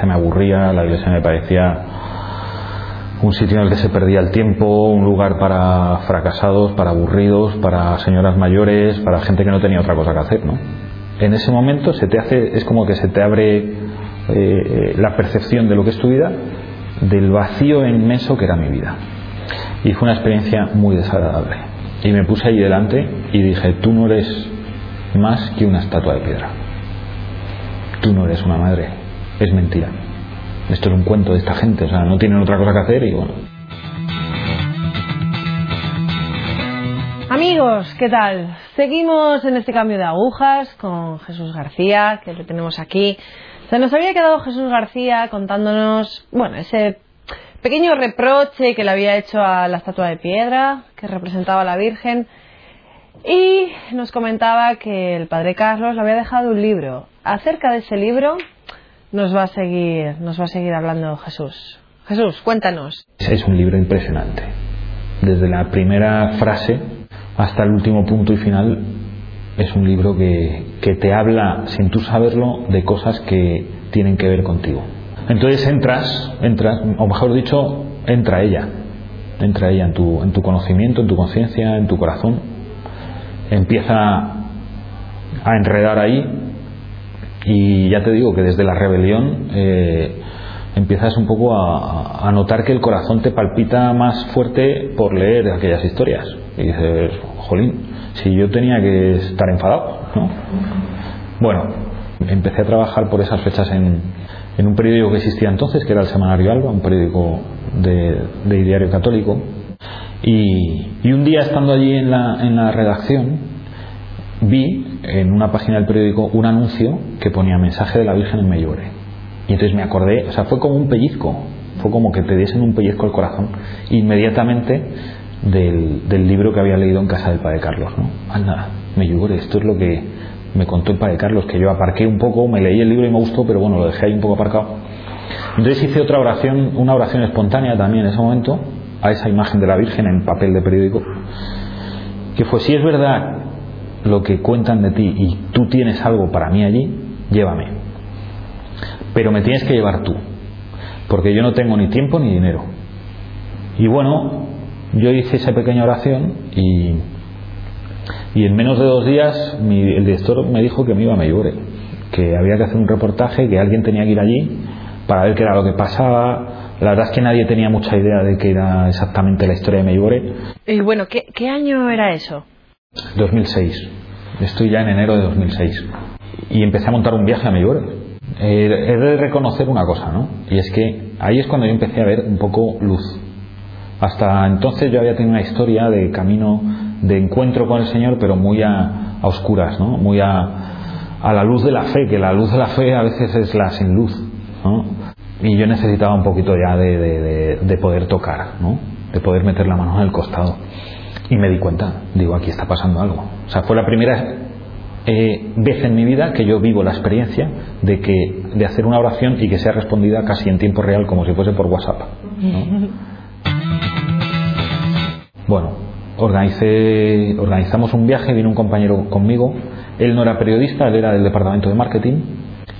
Iglesia me aburría, la iglesia me parecía un sitio en el que se perdía el tiempo, un lugar para fracasados, para aburridos, para señoras mayores, para gente que no tenía otra cosa que hacer, ¿no? En ese momento se te hace, es como que se te abre eh, la percepción de lo que es tu vida, del vacío inmenso que era mi vida. Y fue una experiencia muy desagradable. Y me puse ahí delante y dije, tú no eres más que una estatua de piedra. Tú no eres una madre. Es mentira. Esto es un cuento de esta gente, o sea, no tienen otra cosa que hacer y bueno. Amigos, ¿qué tal? Seguimos en este cambio de agujas con Jesús García, que lo tenemos aquí. Se nos había quedado Jesús García contándonos, bueno, ese pequeño reproche que le había hecho a la estatua de piedra que representaba a la Virgen y nos comentaba que el padre Carlos le había dejado un libro. Acerca de ese libro nos va a seguir, nos va a seguir hablando Jesús. Jesús, cuéntanos. Es un libro impresionante. Desde la primera frase hasta el último punto y final es un libro que, que te habla, sin tú saberlo, de cosas que tienen que ver contigo. Entonces entras, entras, o mejor dicho, entra ella, entra ella en tu, en tu conocimiento, en tu conciencia, en tu corazón, empieza a enredar ahí y ya te digo que desde la rebelión eh, empiezas un poco a, notar que el corazón te palpita más fuerte por leer aquellas historias y dices, jolín, si yo tenía que estar enfadado, ¿no? Bueno, empecé a trabajar por esas fechas en, un periódico que existía entonces, que era el Semanario Alba, un periódico de, de diario católico, y, y, un día estando allí en la, en la redacción, vi en una página del periódico un anuncio que ponía mensaje de la Virgen en Mellore. Y entonces me acordé, o sea, fue como un pellizco, fue como que te diesen un pellizco al corazón, inmediatamente del, del libro que había leído en casa del Padre Carlos. ¿no? Anda, Mellore, esto es lo que me contó el Padre Carlos, que yo aparqué un poco, me leí el libro y me gustó, pero bueno, lo dejé ahí un poco aparcado. Entonces hice otra oración, una oración espontánea también en ese momento, a esa imagen de la Virgen en papel de periódico, que fue, si es verdad lo que cuentan de ti y tú tienes algo para mí allí, llévame. Pero me tienes que llevar tú, porque yo no tengo ni tiempo ni dinero. Y bueno, yo hice esa pequeña oración y, y en menos de dos días mi, el director me dijo que me iba a Medjugorje, que había que hacer un reportaje, que alguien tenía que ir allí para ver qué era lo que pasaba, la verdad es que nadie tenía mucha idea de qué era exactamente la historia de Medjugorje. Y bueno, ¿qué, ¿qué, año era eso? 2006. Estoy ya en enero de 2006. Y empecé a montar un viaje a Medjugorje. Eh, he de reconocer una cosa, ¿no? Y es que ahí es cuando yo empecé a ver un poco luz. Hasta entonces yo había tenido una historia de camino de encuentro con el Señor, pero muy a, a oscuras, ¿no? Muy a, a la luz de la fe, que la luz de la fe a veces es la sin luz, ¿no? y yo necesitaba un poquito ya de, de, de, de, poder tocar, ¿no? de poder meter la mano en el costado. Y me di cuenta, digo, aquí está pasando algo. O sea, fue la primera eh, vez en mi vida que yo vivo la experiencia de, que, de hacer una oración y que sea respondida casi en tiempo real, como si fuese por WhatsApp. ¿no? Bueno, organicé, organizamos un viaje, vino un compañero conmigo, él no era periodista, él era del departamento de marketing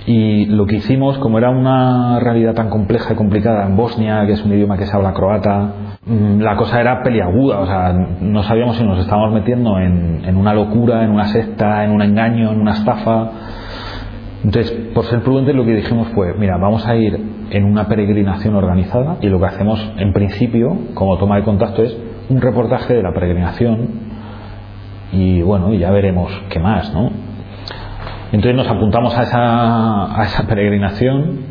y lo que hicimos, como era una realidad tan compleja y complicada en Bosnia, que es un idioma que se habla croata, la cosa era peliaguda, o sea, no sabíamos si nos estábamos metiendo en, en una locura, en una secta, en un engaño, en una estafa. Entonces, por ser prudentes, lo que dijimos fue, mira, vamos a ir en una peregrinación organizada y lo que hacemos en principio, como toma de contacto, es un reportaje de la peregrinación y bueno, ya veremos qué más, ¿no? Entonces nos apuntamos a esa, a esa peregrinación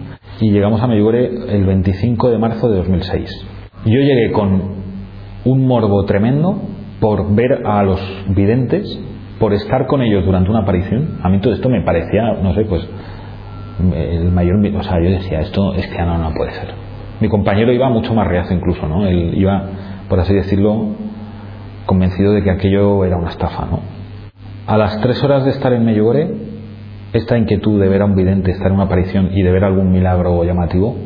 y llegamos a Medjugorje el 25 de marzo de 2006. Yo llegué con un morbo tremendo por ver a los videntes, por estar con ellos durante una aparición. A mí todo esto me parecía, no sé, pues el mayor, o sea, yo decía, esto es que no, no puede ser. Mi compañero iba mucho más reacio incluso, ¿no? Él iba, por así decirlo, convencido de que aquello era una estafa, ¿no? A las tres horas de estar en Medjugorje, esta inquietud de ver a un vidente estar en una aparición y de ver algún milagro llamativo,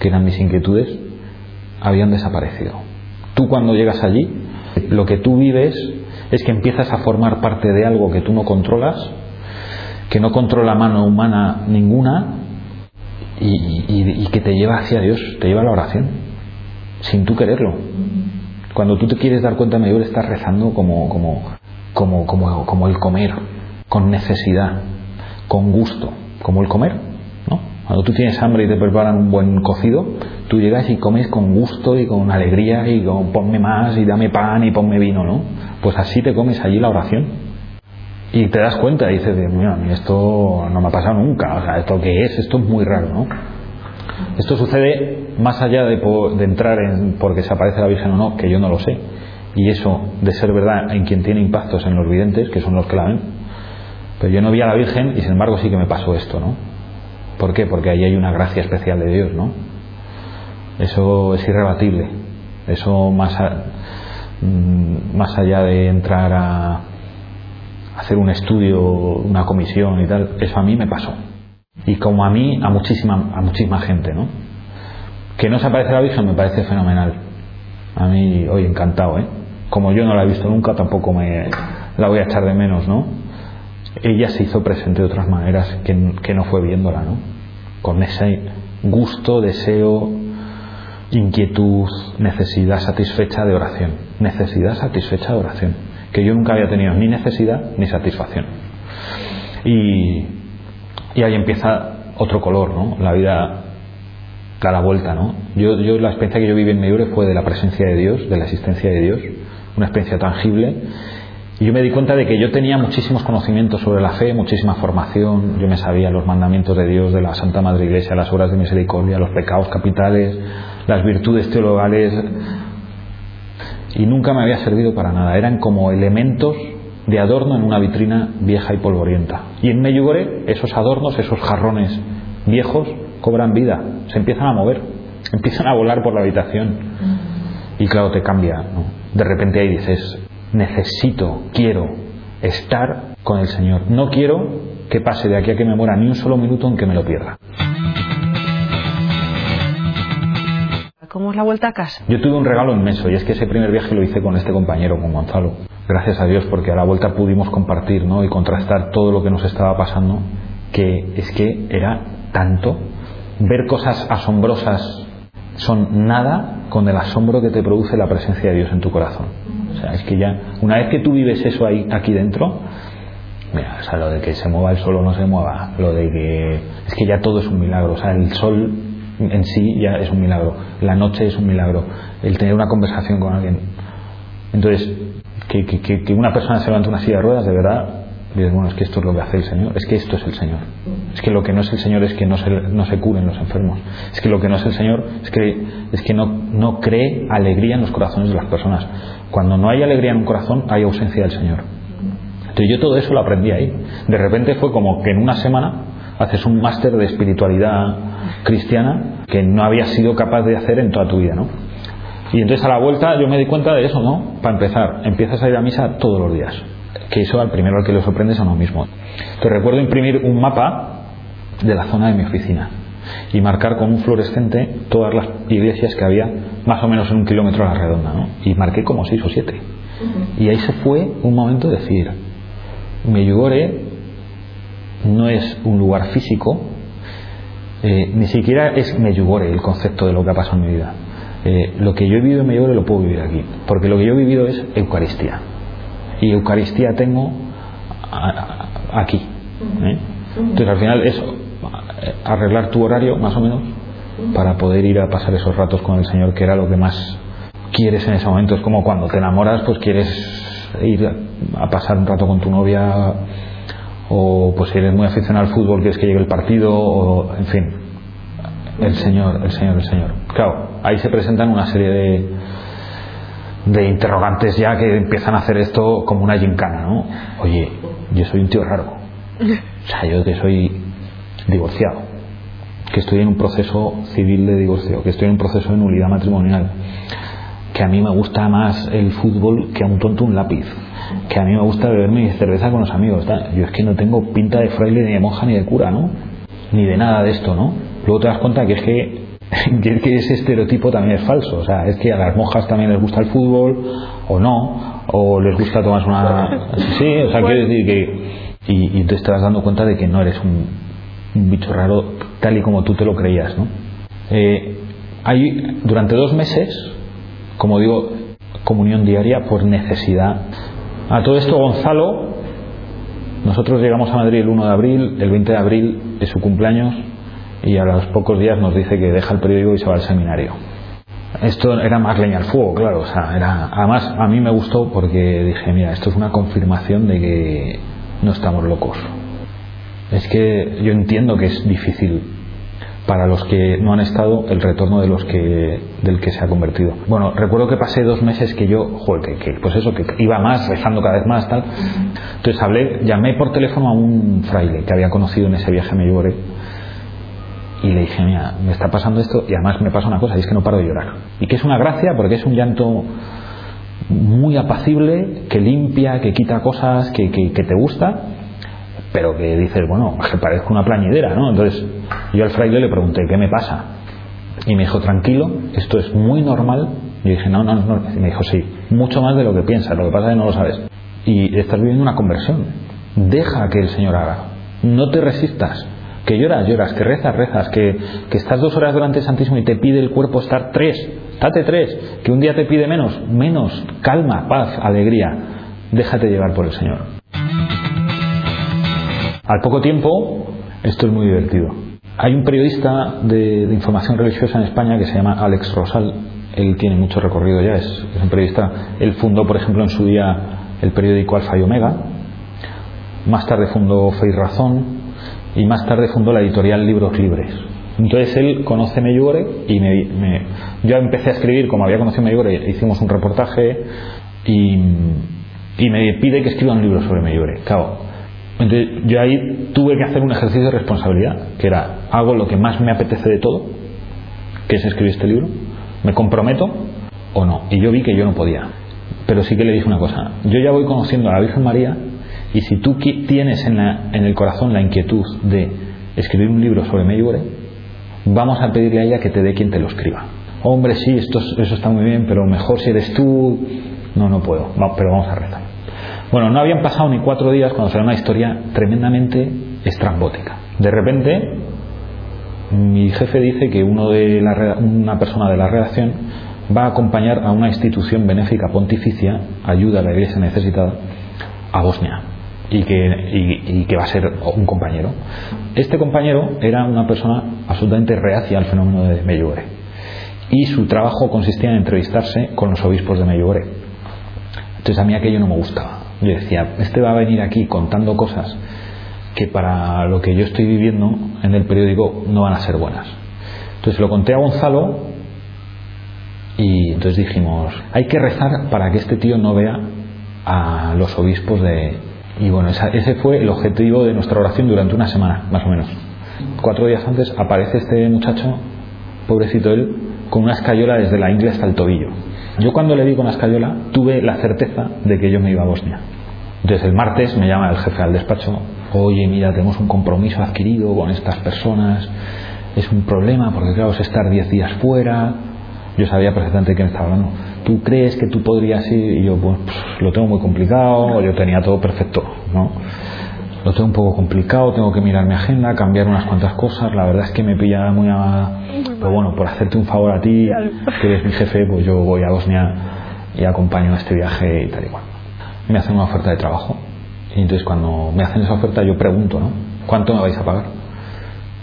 que eran mis inquietudes, habían desaparecido. Tú cuando llegas allí, lo que tú vives es que empiezas a formar parte de algo que tú no controlas, que no controla mano humana ninguna, y, que te lleva hacia Dios, te lleva a la oración, sin tú quererlo. Cuando tú te quieres dar cuenta mayor estás rezando como, como, como, como, como el comer, con necesidad, con gusto, como el comer. Cuando tú tienes hambre y te preparan un buen cocido, tú llegas y comes con gusto y con alegría y con ponme más y dame pan y ponme vino, ¿no? Pues así te comes allí la oración. Y te das cuenta y dices, mira, esto no me ha pasado nunca, o sea, ¿esto qué es? Esto es muy raro, ¿no? Esto sucede más allá de, de entrar en porque se aparece la Virgen o no, que yo no lo sé. Y eso de ser verdad en quien tiene impactos en los videntes, que son los que la ven. Pero yo no vi a la Virgen y sin embargo sí que me pasó esto, ¿no? ¿Por qué? Porque ahí hay una gracia especial de Dios, ¿no? Eso es irrebatible. Eso más, mm, más allá de entrar a, hacer un estudio, una comisión y tal, eso a mí me pasó. Y como a mí, a muchísima, a muchísima gente, ¿no? Que no se aparece la Virgen me parece fenomenal. A mí, hoy encantado, ¿eh? Como yo no la he visto nunca, tampoco me la voy a echar de menos, ¿no? Ella se hizo presente de otras maneras que no fue viéndola, ¿no? Con ese gusto, deseo, inquietud, necesidad satisfecha de oración. Necesidad satisfecha de oración que yo nunca había tenido ni necesidad ni satisfacción. Y, ahí empieza otro color, ¿no? La vida da la vuelta, ¿no? Yo, yo la experiencia que yo viví en Meure fue de la presencia de Dios, de la existencia de Dios, una experiencia tangible. Y yo me di cuenta de que yo tenía muchísimos conocimientos sobre la fe, muchísima formación, yo me sabía los mandamientos de Dios, de la Santa Madre Iglesia, las obras de misericordia, los pecados capitales, las virtudes teologales, y nunca me había servido para nada. Eran como elementos de adorno en una vitrina vieja y polvorienta. Y en Meyugore esos adornos, esos jarrones viejos, cobran vida, se empiezan a mover, empiezan a volar por la habitación. Y claro, te cambia. De repente ahí dices, necesito, quiero estar con el Señor. No quiero que pase de aquí a que me muera ni un solo minuto en que me lo pierda. ¿Cómo es la vuelta a casa? Yo tuve un regalo inmenso y es que ese primer viaje lo hice con este compañero, con Gonzalo. Gracias a Dios porque a la vuelta pudimos compartir ¿no? y contrastar todo lo que nos estaba pasando, que es que era tanto. Ver cosas asombrosas son nada con el asombro que te produce la presencia de Dios en tu corazón. O sea, es que ya, una vez que tú vives eso ahí, aquí dentro, mira, o sea, lo de que se mueva el sol o no se mueva, lo de que es que ya todo es un milagro. O sea, el sol en sí ya es un milagro. La noche es un milagro. El tener una conversación con alguien. Entonces, que, que, una persona se levante una silla de ruedas, de verdad, dices, bueno, es que esto es lo que hace el Señor. Es que esto es el Señor. Es que lo que no es el Señor es que no se, no se curen los enfermos. Es que lo que no es el Señor es que, es que no, no cree alegría en los corazones de las personas. Cuando no hay alegría en un corazón, hay ausencia del Señor. Entonces yo todo eso lo aprendí ahí. De repente fue como que en una semana haces un máster de espiritualidad cristiana que no habías sido capaz de hacer en toda tu vida, ¿no? Y entonces a la vuelta yo me di cuenta de eso, ¿no? Para empezar, empiezas a ir a misa todos los días. Que eso al primero al que le sorprende es a uno mismo. Te recuerdo imprimir un mapa de la zona de mi oficina y marcar con un fluorescente todas las iglesias que había más o menos en un kilómetro a la redonda, ¿no? Y marqué como seis o siete. Y ahí se fue un momento de decir, me Medjugorje no es un lugar físico, eh, ni siquiera es Meyugore el concepto de lo que ha pasado en mi vida. Eh, lo que yo he vivido en Meyugore lo puedo vivir aquí, porque lo que yo he vivido es Eucaristía. Y Eucaristía tengo aquí. ¿eh? Entonces al final es arreglar tu horario, más o menos, para poder ir a pasar esos ratos con el Señor, que era lo que más quieres en ese momento. Es como cuando te enamoras, pues quieres ir a pasar un rato con tu novia o pues si eres muy aficionado al fútbol quieres que llegue el partido o en fin el señor el señor el señor claro ahí se presentan una serie de de interrogantes ya que empiezan a hacer esto como una gincana ¿no? oye yo soy un tío raro o sea yo que soy divorciado que estoy en un proceso civil de divorcio que estoy en un proceso de nulidad matrimonial que a mí me gusta más el fútbol que a un tonto un lápiz que a mí me gusta beberme mi cerveza con los amigos. Yo es que no tengo pinta de fraile, ni de monja, ni de cura, ¿no? Ni de nada de esto, ¿no? Luego te das cuenta que es que, que ese estereotipo también es falso. O sea, es que a las monjas también les gusta el fútbol, o no, o les gusta tomar una... Sí, o sea, quiero decir que... Y, y te estás dando cuenta de que no eres un un bicho raro tal y como tú te lo creías, ¿no? Eh, hay, durante dos meses, como digo, comunión diaria por necesidad. A todo esto Gonzalo, nosotros llegamos a Madrid el 1 de abril, el 20 de abril es su cumpleaños y a los pocos días nos dice que deja el periódico y se va al seminario. Esto era más leña al fuego, claro, o sea, era además a mí me gustó porque dije, mira, esto es una confirmación de que no estamos locos. Es que yo entiendo que es difícil para los que no han estado el retorno de los que del que se ha convertido. Bueno, recuerdo que pasé dos meses que yo, joder, que, pues eso, que iba más, rezando cada vez más, tal. Entonces hablé, llamé por teléfono a un fraile que había conocido en ese viaje a Medjugorje y le dije, mira, me está pasando esto y además me pasa una cosa, y es que no paro de llorar. Y que es una gracia porque es un llanto muy apacible, que limpia, que quita cosas, que, que, te gusta pero que dices, bueno, que parezco una plañidera, ¿no? Entonces yo al fraile le pregunté, ¿qué me pasa? Y me dijo, tranquilo, esto es muy normal. Y dije, no, no, no. Y me dijo, sí, mucho más de lo que piensas, lo que pasa es que no lo sabes. Y estás viviendo una conversión. Deja que el Señor haga. No te resistas. Que lloras, lloras, que rezas, rezas, que, que estás dos horas delante del Santísimo y te pide el cuerpo estar tres, date tres, que un día te pide menos, menos, calma, paz, alegría. Déjate llevar por el Señor. Al poco tiempo, esto es muy divertido. Hay un periodista de, información religiosa en España que se llama Alex Rosal. Él tiene mucho recorrido ya, es, un periodista. Él fundó, por ejemplo, en su día el periódico Alfa y Omega. Más tarde fundó Fe y Razón. Y más tarde fundó la editorial Libros Libres. Entonces él conoce Meyugore y me, yo empecé a escribir, como había conocido Meyugore, hicimos un reportaje y, y me pide que escriba un libro sobre Meyugore. Claro, entonces yo ahí tuve que hacer un ejercicio de responsabilidad, que era, hago lo que más me apetece de todo, que es escribir este libro, me comprometo o no. Y yo vi que yo no podía. Pero sí que le dije una cosa, yo ya voy conociendo a la Virgen María y si tú tienes en, en el corazón la inquietud de escribir un libro sobre Medjugorje, vamos a pedirle a ella que te dé quien te lo escriba. Hombre, sí, esto, eso está muy bien, pero mejor si eres tú. No, no puedo, pero vamos a rezar. Bueno, no habían pasado ni cuatro días cuando salió una historia tremendamente estrambótica. De repente, mi jefe dice que uno de la, una persona de la redacción va a acompañar a una institución benéfica pontificia, ayuda a la iglesia necesitada, a Bosnia. Y que, que va a ser un compañero. Este compañero era una persona absolutamente reacia al fenómeno de Medjugorje. Y su trabajo consistía en entrevistarse con los obispos de Medjugorje. Entonces a mí aquello no me gustaba yo decía, este va a venir aquí contando cosas que para lo que yo estoy viviendo en el periódico no van a ser buenas. Entonces lo conté a Gonzalo y entonces dijimos, hay que rezar para que este tío no vea a los obispos de... Y bueno, ese fue el objetivo de nuestra oración durante una semana, más o menos. Cuatro días antes aparece este muchacho, pobrecito él, con una escayola desde la ingle hasta el tobillo. Yo cuando le di con la escayola tuve la certeza de que yo me iba a Bosnia. Entonces el martes me llama el jefe al despacho, oye, mira, tenemos un compromiso adquirido con estas personas, es un problema porque claro, es estar 10 días fuera. Yo sabía perfectamente de me estaba hablando. ¿Tú crees que tú podrías ir? Y yo, pues, lo tengo muy complicado, yo tenía todo perfecto, ¿no? Lo tengo un poco complicado, tengo que mirar mi agenda, cambiar unas cuantas cosas, la verdad es que me pilla muy a... Pero bueno, por hacerte un favor a ti, que eres mi jefe, pues yo voy a Bosnia y acompaño este viaje y tal y cual me hacen una oferta de trabajo. Y entonces cuando me hacen esa oferta yo pregunto, ¿no? ¿Cuánto me vais a pagar?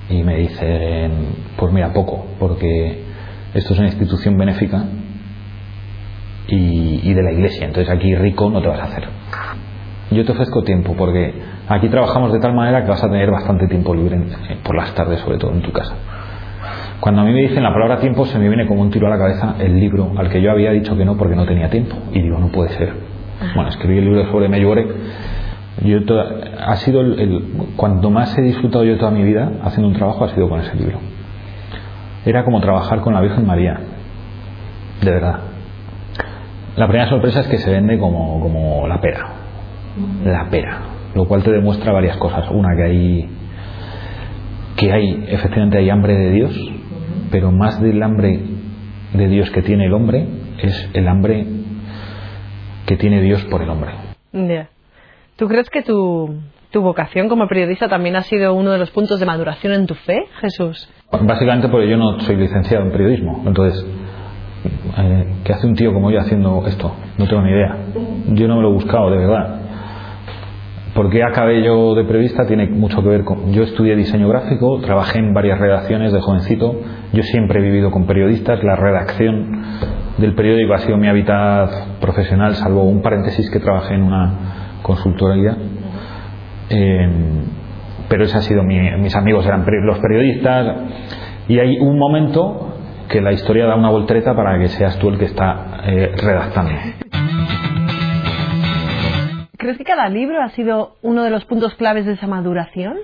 Y me dicen, pues mira, poco, porque esto es una institución benéfica y, de la iglesia, entonces aquí rico no te vas a hacer. Yo te ofrezco tiempo, porque aquí trabajamos de tal manera que vas a tener bastante tiempo libre por las tardes, sobre todo en tu casa. Cuando a mí me dicen la palabra tiempo, se me viene como un tiro a la cabeza el libro al que yo había dicho que no porque no tenía tiempo. Y digo, no puede ser bueno, escribí el libro sobre Medjugorje. Yo ha sido el, cuando más he disfrutado yo toda mi vida haciendo un trabajo ha sido con ese libro. Era como trabajar con la Virgen María, de verdad. La primera sorpresa es que se vende como, como la pera, la pera, lo cual te demuestra varias cosas. Una que hay que hay efectivamente hay hambre de Dios, pero más del hambre de Dios que tiene el hombre es el hambre que tiene Dios por el hombre. ¿Tú crees que tu, ¿Tu vocación como periodista también ha sido uno de los puntos de maduración en tu fe, Jesús? Básicamente porque yo no soy licenciado en periodismo. Entonces, eh, ¿qué hace un tío como yo haciendo esto? No tengo ni idea. Yo no me lo he buscado, de verdad. ¿Por qué acabé yo de periodista? Tiene mucho que ver con... Yo estudié diseño gráfico, trabajé en varias redacciones de jovencito. Yo siempre he vivido con periodistas. La redacción del periódico ha sido mi hábitat profesional, salvo un paréntesis que trabajé en una consultoría eh, pero ese ha sido mi, mis amigos eran los periodistas y hay un momento que la historia da una voltereta para que seas tú el que está eh, redactando. ¿Crees que cada libro ha sido uno de los puntos claves de esa maduración?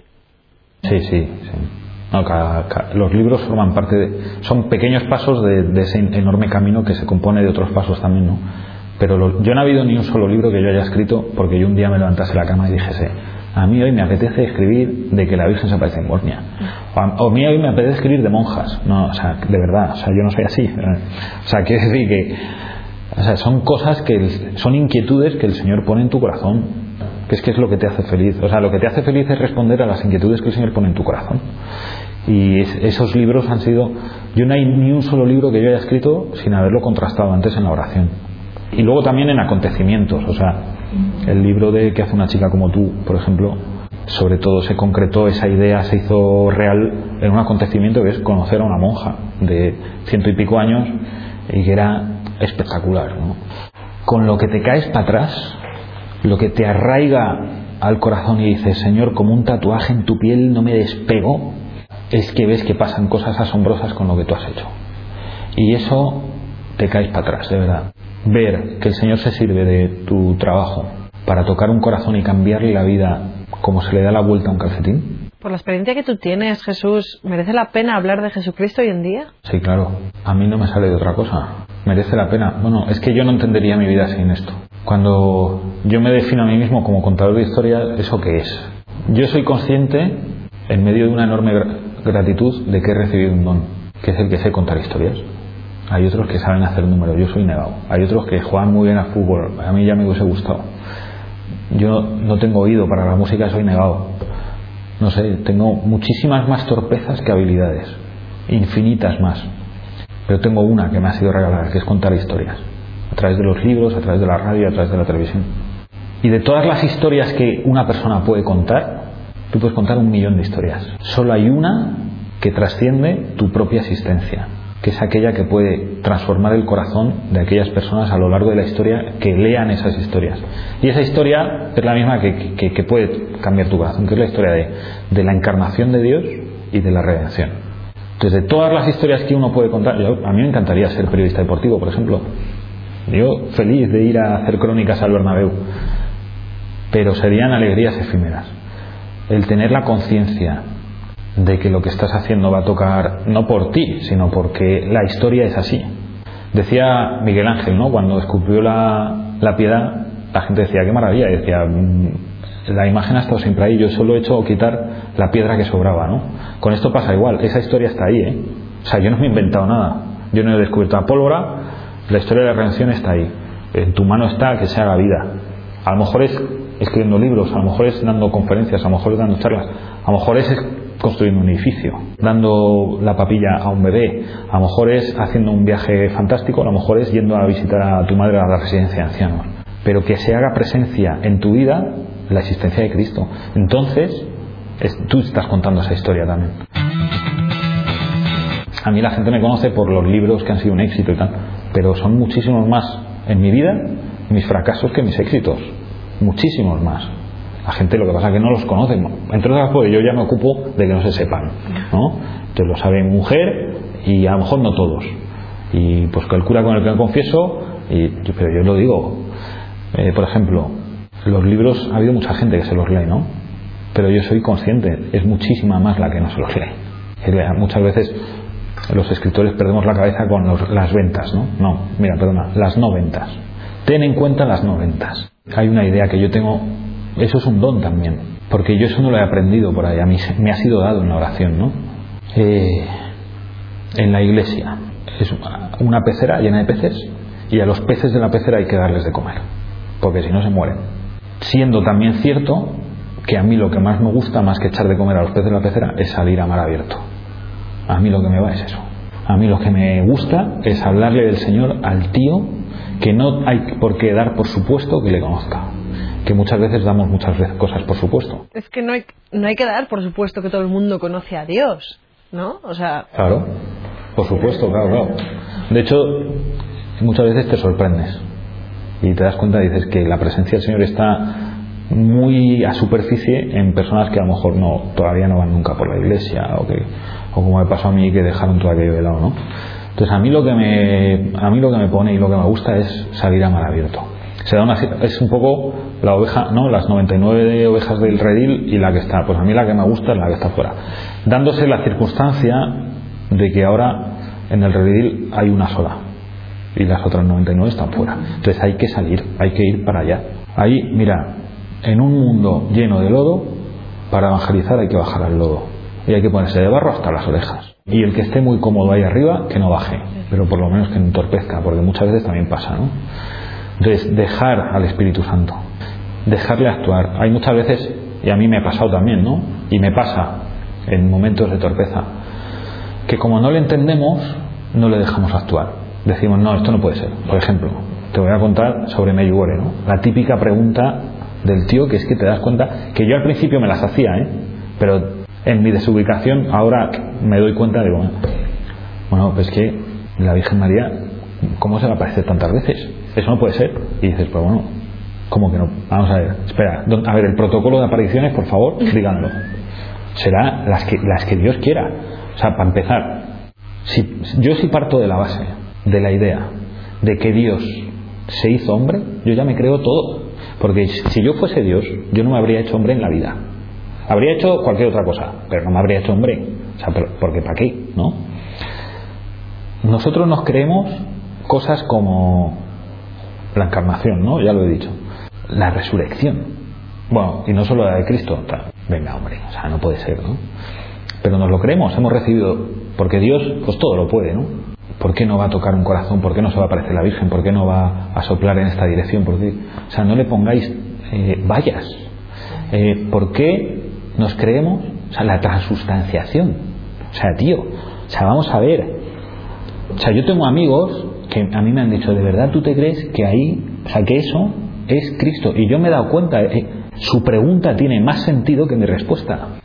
Sí, sí, sí. los libros forman parte de, son pequeños pasos de, ese enorme camino que se compone de otros pasos también, ¿no? Pero yo no ha habido ni un solo libro que yo haya escrito porque yo un día me levantase la cama y dijese, a mí hoy me apetece escribir de que la Virgen se aparece en Bosnia. O a, mí hoy me apetece escribir de monjas. No, o sea, de verdad, o sea, yo no soy así. O sea, quiere decir que o sea, son cosas que son inquietudes que el Señor pone en tu corazón. Que es que es lo que te hace feliz. O sea, lo que te hace feliz es responder a las inquietudes que el Señor pone en tu corazón. Y esos libros han sido. Yo no hay ni un solo libro que yo haya escrito sin haberlo contrastado antes en la oración. Y luego también en acontecimientos. O sea, el libro de que hace una chica como tú, por ejemplo, sobre todo se concretó esa idea, se hizo real en un acontecimiento que es conocer a una monja de ciento y pico años y que era espectacular. Con lo que te caes para atrás, lo que te arraiga al corazón y dices, Señor, como un tatuaje en tu piel no me despego, es que ves que pasan cosas asombrosas con lo que tú has hecho. Y eso te caes para atrás, de verdad ver que el Señor se sirve de tu trabajo para tocar un corazón y cambiarle la vida como se le da la vuelta a un calcetín? Por la experiencia que tú tienes, Jesús, ¿merece la pena hablar de Jesucristo hoy en día? Sí, claro. A mí no me sale de otra cosa. Merece la pena. Bueno, es que yo no entendería mi vida sin esto. Cuando yo me defino a mí mismo como contador de historias, ¿eso qué es? Yo soy consciente, en medio de una enorme gratitud, de que he recibido un don, que es el que sé contar historias. Hay otros que saben hacer números, yo soy negado. Hay otros que juegan muy bien al fútbol, a mí ya me hubiese gustado. Yo no tengo oído para la música, soy negado. No sé, tengo muchísimas más torpezas que habilidades, infinitas más. Pero tengo una que me ha sido regalada, que es contar historias, a través de los libros, a través de la radio, a través de la televisión. Y de todas las historias que una persona puede contar, tú puedes contar un millón de historias. Solo hay una que trasciende tu propia existencia que es aquella que puede transformar el corazón de aquellas personas a lo largo de la historia que lean esas historias. Y esa historia es la misma que, puede cambiar tu corazón, que es la historia de, de, la encarnación de Dios y de la redención. Entonces, de todas las historias que uno puede contar, a mí me encantaría ser periodista deportivo, por ejemplo. Yo feliz de ir a hacer crónicas al Bernabéu, pero serían alegrías efímeras. El tener la conciencia de que lo que estás haciendo va a tocar no por ti, sino porque la historia es así. Decía Miguel Ángel, ¿no? Cuando esculpió la, la piedad, la gente decía, qué maravilla, decía, mm, la imagen ha estado siempre ahí, yo solo he hecho quitar la piedra que sobraba, ¿no? Con esto pasa igual, esa historia está ahí, ¿eh? O sea, yo no me he inventado nada, yo no he descubierto la pólvora, la historia de la redención está ahí. En tu mano está que se haga vida. A lo mejor es escribiendo libros, a lo mejor es dando conferencias, a lo mejor es dando charlas, a lo mejor es construyendo un edificio, dando la papilla a un bebé, a lo mejor es haciendo un viaje fantástico, a lo mejor es yendo a visitar a tu madre a la residencia de ancianos, pero que se haga presencia en tu vida la existencia de Cristo. Entonces, tú estás contando esa historia también. A mí la gente me conoce por los libros que han sido un éxito y tal, pero son muchísimos más en mi vida mis fracasos que mis éxitos, muchísimos más. La gente lo que pasa es que no los conoce. Entre otras cosas, yo ya me ocupo de que no se sepan. ¿no? Entonces lo sabe mujer y a lo mejor no todos. Y pues que el cura con el que me confieso, y, pero yo lo digo. Eh, por ejemplo, los libros, ha habido mucha gente que se los lee, ¿no? Pero yo soy consciente, es muchísima más la que no se los lee. Muchas veces los escritores perdemos la cabeza con las ventas, ¿no? No, mira, perdona, las no ventas. Ten en cuenta las no ventas. Hay una idea que yo tengo eso es un don también, porque yo eso no lo he aprendido por ahí, a mí me ha sido dado en la oración, ¿no? Eh, en la iglesia es una pecera llena de peces y a los peces de la pecera hay que darles de comer, porque si no se mueren. Siendo también cierto que a mí lo que más me gusta, más que echar de comer a los peces de la pecera, es salir a mar abierto. A mí lo que me va es eso. A mí lo que me gusta es hablarle del Señor al tío que no hay por qué dar por supuesto que le conozca. Que muchas veces damos muchas veces cosas por supuesto. Es que no hay, no hay que dar por supuesto que todo el mundo conoce a Dios, ¿no? O sea, Claro, por supuesto, claro, claro. De hecho, muchas veces te sorprendes y te das cuenta y dices que la presencia del Señor está muy a superficie en personas que a lo mejor no todavía no van nunca por la iglesia o que o como me pasó a mí que dejaron todo aquello de lado, ¿no? Entonces a mí lo que me a mí lo que me pone y lo que me gusta es salir a mar abierto. Se da una, es un poco la oveja, ¿no? Las 99 de ovejas del redil y la que está. Pues a mí la que me gusta es la que está fuera. Dándose la circunstancia de que ahora en el redil hay una sola y las otras 99 están fuera. Entonces hay que salir, hay que ir para allá. Ahí, mira, en un mundo lleno de lodo, para evangelizar hay que bajar al lodo. Y hay que ponerse de barro hasta las orejas. Y el que esté muy cómodo ahí arriba, que no baje. Pero por lo menos que no entorpezca, porque muchas veces también pasa, ¿no? Dejar al Espíritu Santo. Dejarle actuar. Hay muchas veces, y a mí me ha pasado también, ¿no? Y me pasa en momentos de torpeza, que como no le entendemos, no le dejamos actuar. Decimos, no, esto no puede ser. Por ejemplo, te voy a contar sobre Medjugorje, ¿no? La típica pregunta del tío que es que te das cuenta que yo al principio me las hacía, ¿eh? Pero en mi desubicación ahora me doy cuenta de, bueno, bueno pues que la Virgen María, ¿cómo se le aparece tantas veces? Eso no puede ser. Y dices, pues bueno, ¿cómo que no? Vamos a ver, espera, a ver, el protocolo de apariciones, por favor, díganlo. Será las que, las que Dios quiera. O sea, para empezar, si, yo sí parto de la base, de la idea de que Dios se hizo hombre, yo ya me creo todo. Porque si yo fuese Dios, yo no me habría hecho hombre en la vida. Habría hecho cualquier otra cosa, pero no me habría hecho hombre. O sea, pero- porque ¿para qué? ¿No? Nosotros nos creemos cosas como la encarnación, ¿no? Ya lo he dicho. La resurrección. Bueno, y no solo la de Cristo. Venga, hombre, o sea, no puede ser, ¿no? Pero nos lo creemos, hemos recibido, porque Dios, pues todo lo puede, ¿no? ¿Por qué no va a tocar un corazón? ¿Por qué no se va a aparecer la Virgen? ¿Por qué no va a soplar en esta dirección? ¿Por? O sea, no le pongáis eh, vallas. Eh, ¿Por qué nos creemos? O sea, la transustanciación. O sea, tío, o sea, vamos a ver. O sea, yo tengo amigos que a mí me han dicho, ¿de verdad tú te crees que ahí, o sea, que eso es Cristo? Y yo me he dado cuenta, eh, su pregunta tiene más sentido que mi respuesta.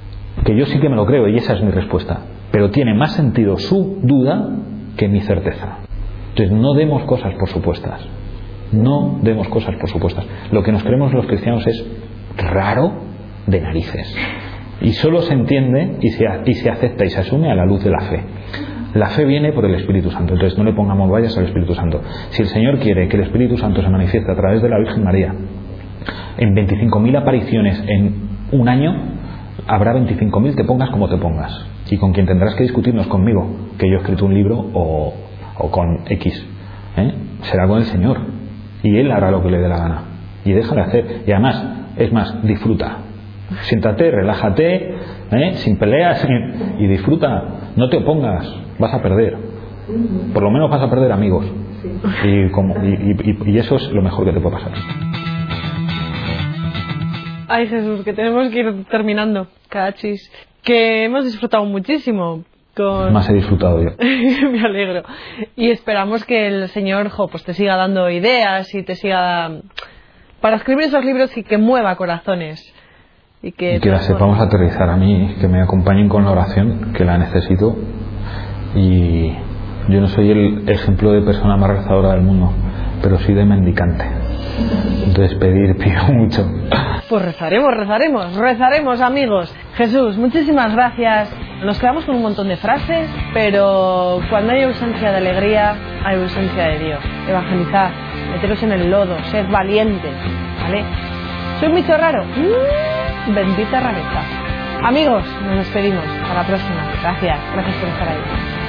Que yo sí que me lo creo y esa es mi respuesta. Pero tiene más sentido su duda que mi certeza. Entonces, no demos cosas por supuestas. No demos cosas por supuestas. Lo que nos creemos los cristianos es raro de narices. Y solo se entiende y se, y se acepta y se asume a la luz de la fe. La fe viene por el Espíritu Santo, entonces no le pongamos vallas al Espíritu Santo. Si el Señor quiere que el Espíritu Santo se manifieste a través de la Virgen María en 25.000 apariciones en un año, habrá 25.000 te pongas como te pongas. Y con quien tendrás que discutir no es conmigo, que yo he escrito un libro, o, con X. ¿eh? Será con el Señor. Y Él hará lo que le dé la gana. Y déjale hacer. Y además, es más, disfruta. Siéntate, relájate, ¿eh? sin peleas, y disfruta. No te opongas, vas a perder. Por lo menos vas a perder amigos. Y, como, y, y- y eso es lo mejor que te puede pasar. Ay, Jesús, que tenemos que ir terminando. Cachis. Que hemos disfrutado muchísimo con... Más he disfrutado yo. Me alegro. Y esperamos que el Señor jo, pues te siga dando ideas y te siga... Para escribir esos libros y que mueva corazones. Y que, Y que las sepamos aterrizar a mí, que me acompañen con la oración, que la necesito. Y yo no soy el ejemplo de persona más rezadora del mundo, pero sí de mendicante. Entonces pedir, pido mucho. Pues rezaremos, rezaremos, rezaremos, amigos. Jesús, muchísimas gracias. Nos quedamos con un montón de frases, pero cuando hay ausencia de alegría, hay ausencia de Dios. Evangelizad, meteros en el lodo, sed valientes, ¿vale? ¿Soy un bicho raro? Mm, bendita rareza. Amigos, nos despedimos. Hasta la próxima. Gracias, gracias por estar ahí.